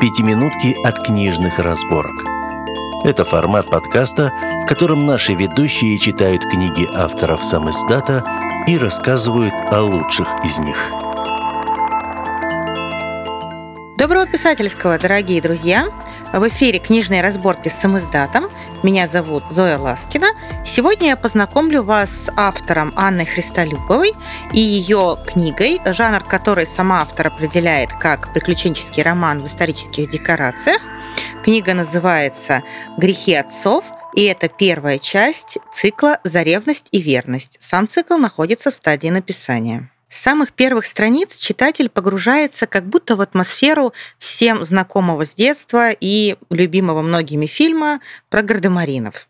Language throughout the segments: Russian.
«Пятиминутки от книжных разборок». Это формат подкаста, в котором наши ведущие читают книги авторов сам издата и рассказывают о лучших из них. Доброго писательского, дорогие друзья! В эфире книжные разборки с самоиздатом. Меня зовут Зоя Ласкина. Сегодня я познакомлю вас с автором Анной Христолюбовой и ее книгой, жанр которой сама автор определяет как приключенческий роман в исторических декорациях. Книга называется «Грехи отцов», и это первая часть цикла «За ревность и верность». Сам цикл находится в стадии написания. С самых первых страниц читатель погружается как будто в атмосферу всем знакомого с детства и любимого многими фильма про гардемаринов.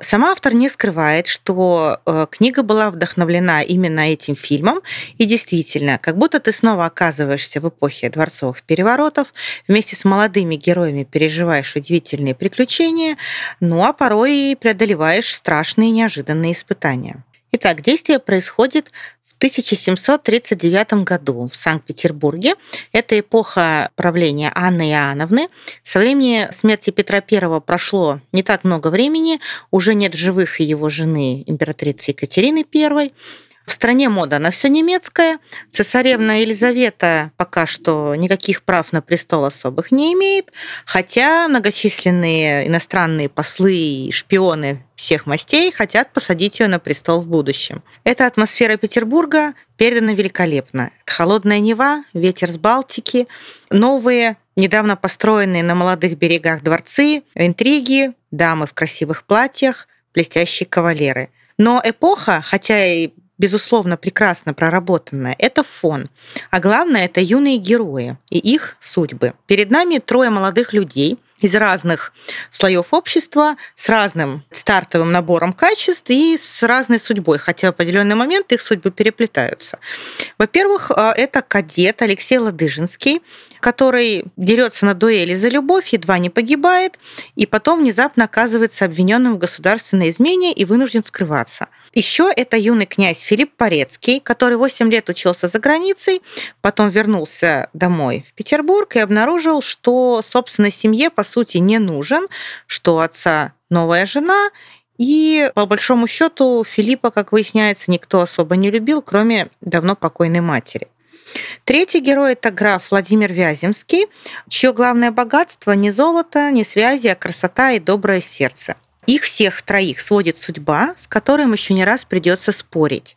Сама автор не скрывает, что э, книга была вдохновлена именно этим фильмом, и действительно, как будто ты снова оказываешься в эпохе дворцовых переворотов, вместе с молодыми героями переживаешь удивительные приключения, ну а порой и преодолеваешь страшные неожиданные испытания. Итак, действие происходит 1739 году в Санкт-Петербурге. Это эпоха правления Анны Иоанновны. Со времени смерти Петра I прошло не так много времени, уже нет живых и его жены, императрицы Екатерины I. В стране мода на все немецкая. Цесаревна Елизавета пока что никаких прав на престол особых не имеет, хотя многочисленные иностранные послы и шпионы всех мастей хотят посадить ее на престол в будущем. Эта атмосфера Петербурга передана великолепно. Холодная Нева, ветер с Балтики, новые, недавно построенные на молодых берегах дворцы, интриги, дамы в красивых платьях, блестящие кавалеры. Но эпоха, хотя и безусловно, прекрасно проработанная, это фон. А главное, это юные герои и их судьбы. Перед нами трое молодых людей из разных слоев общества, с разным стартовым набором качеств и с разной судьбой, хотя в определенный момент их судьбы переплетаются. Во-первых, э, это кадет Алексей Ладыжинский, который дерется на дуэли за любовь, едва не погибает, и потом внезапно оказывается обвиненным в государственной измене и вынужден скрываться – еще это юный князь Филипп Порецкий, который 8 лет учился за границей, потом вернулся домой в Петербург и обнаружил, что собственной семье, по сути, не нужен, что у отца новая жена, и по большому счету Филиппа, как выясняется, никто особо не любил, кроме давно покойной матери. Третий герой – это граф Владимир Вяземский, чье главное богатство не золото, не связи, а красота и доброе сердце. Их всех троих сводит судьба, с которым еще не раз придется спорить.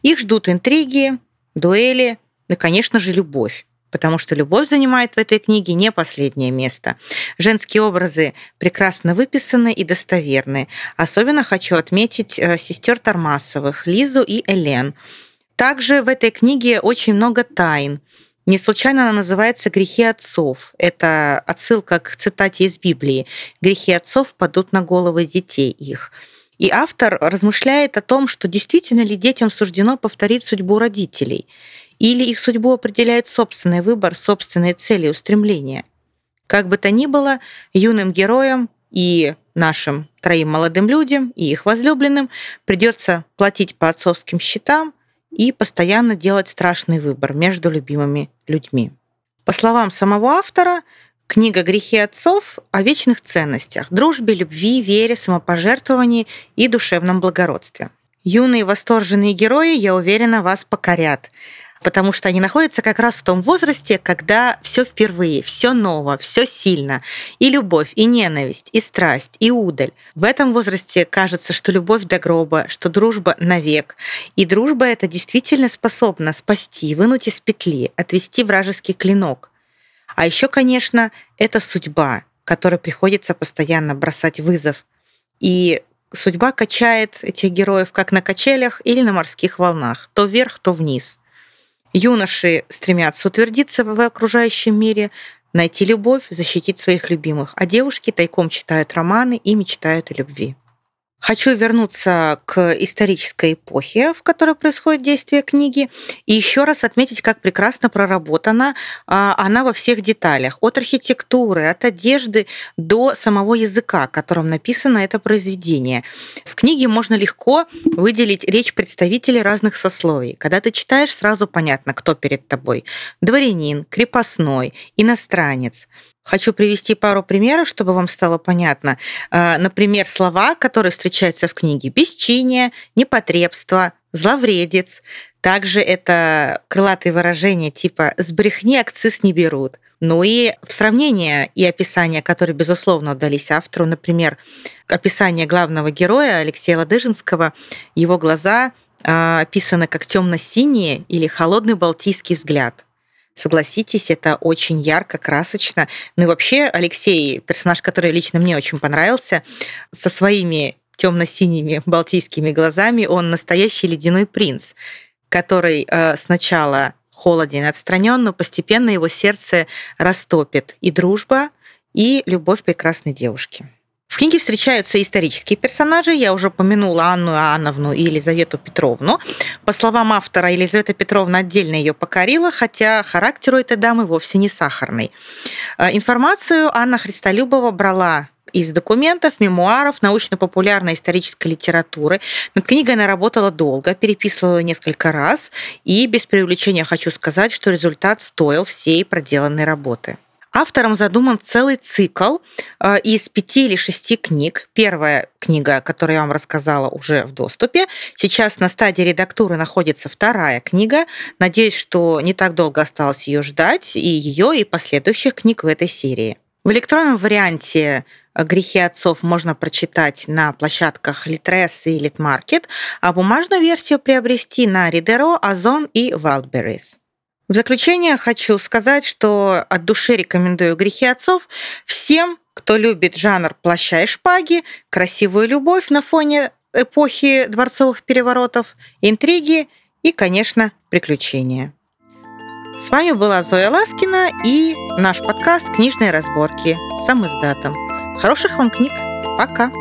Их ждут интриги, дуэли, ну и, конечно же, любовь потому что любовь занимает в этой книге не последнее место. Женские образы прекрасно выписаны и достоверны. Особенно хочу отметить э, сестер Тармасовых, Лизу и Элен. Также в этой книге очень много тайн. Не случайно она называется «Грехи отцов». Это отсылка к цитате из Библии. «Грехи отцов падут на головы детей их». И автор размышляет о том, что действительно ли детям суждено повторить судьбу родителей, или их судьбу определяет собственный выбор, собственные цели и устремления. Как бы то ни было, юным героям и нашим троим молодым людям и их возлюбленным придется платить по отцовским счетам, и постоянно делать страшный выбор между любимыми людьми. По словам самого автора, книга «Грехи отцов» о вечных ценностях, дружбе, любви, вере, самопожертвовании и душевном благородстве. Юные восторженные герои, я уверена, вас покорят потому что они находятся как раз в том возрасте, когда все впервые, все ново, все сильно. И любовь, и ненависть, и страсть, и удаль. В этом возрасте кажется, что любовь до гроба, что дружба навек. И дружба эта действительно способна спасти, вынуть из петли, отвести вражеский клинок. А еще, конечно, это судьба, которой приходится постоянно бросать вызов. И судьба качает этих героев как на качелях или на морских волнах, то вверх, то вниз. Юноши стремятся утвердиться в окружающем мире, найти любовь, защитить своих любимых, а девушки тайком читают романы и мечтают о любви. Хочу вернуться к исторической эпохе, в которой происходит действие книги, и еще раз отметить, как прекрасно проработана а, она во всех деталях, от архитектуры, от одежды до самого языка, которым написано это произведение. В книге можно легко выделить речь представителей разных сословий. Когда ты читаешь, сразу понятно, кто перед тобой. Дворянин, крепостной, иностранец – Хочу привести пару примеров, чтобы вам стало понятно. А, например, слова, которые встречаются в книге. Бесчиние, непотребство, зловредец. Также это крылатые выражения типа «с брехни акциз не берут». Ну и сравнение и описания, которые, безусловно, удались автору, например, описание главного героя Алексея Ладыжинского, его глаза а, описаны как темно-синие или холодный балтийский взгляд – Согласитесь, это очень ярко, красочно. Ну и вообще Алексей, персонаж, который лично мне очень понравился, со своими темно-синими балтийскими глазами, он настоящий ледяной принц, который э, сначала холоден и отстранен, но постепенно его сердце растопит и дружба, и любовь прекрасной девушки. В книге встречаются исторические персонажи. Я уже упомянула Анну Иоанновну и Елизавету Петровну. По словам автора, Елизавета Петровна отдельно ее покорила, хотя характер у этой дамы вовсе не сахарный. Э, информацию Анна Христолюбова брала из документов, мемуаров, научно-популярной исторической литературы. Над книгой она работала долго, переписывала несколько раз, и без преувеличения хочу сказать, что результат стоил всей проделанной работы. Автором задуман целый цикл э, из пяти или шести книг. Первая книга, о которой я вам рассказала, уже в доступе. Сейчас на стадии редактуры находится вторая книга. Надеюсь, что не так долго осталось ее ждать, и ее, и последующих книг в этой серии. В электронном варианте «Грехи отцов» можно прочитать на площадках Litres и Litmarket, а бумажную версию приобрести на Ридеро, Озон и Wildberries. В заключение хочу сказать, что от души рекомендую «Грехи отцов» всем, кто любит жанр плаща и шпаги, красивую любовь на фоне эпохи дворцовых переворотов, интриги и, конечно, приключения. С вами была Зоя Ласкина и наш подкаст «Книжные разборки» с сам издатом. Хороших вам книг. Пока!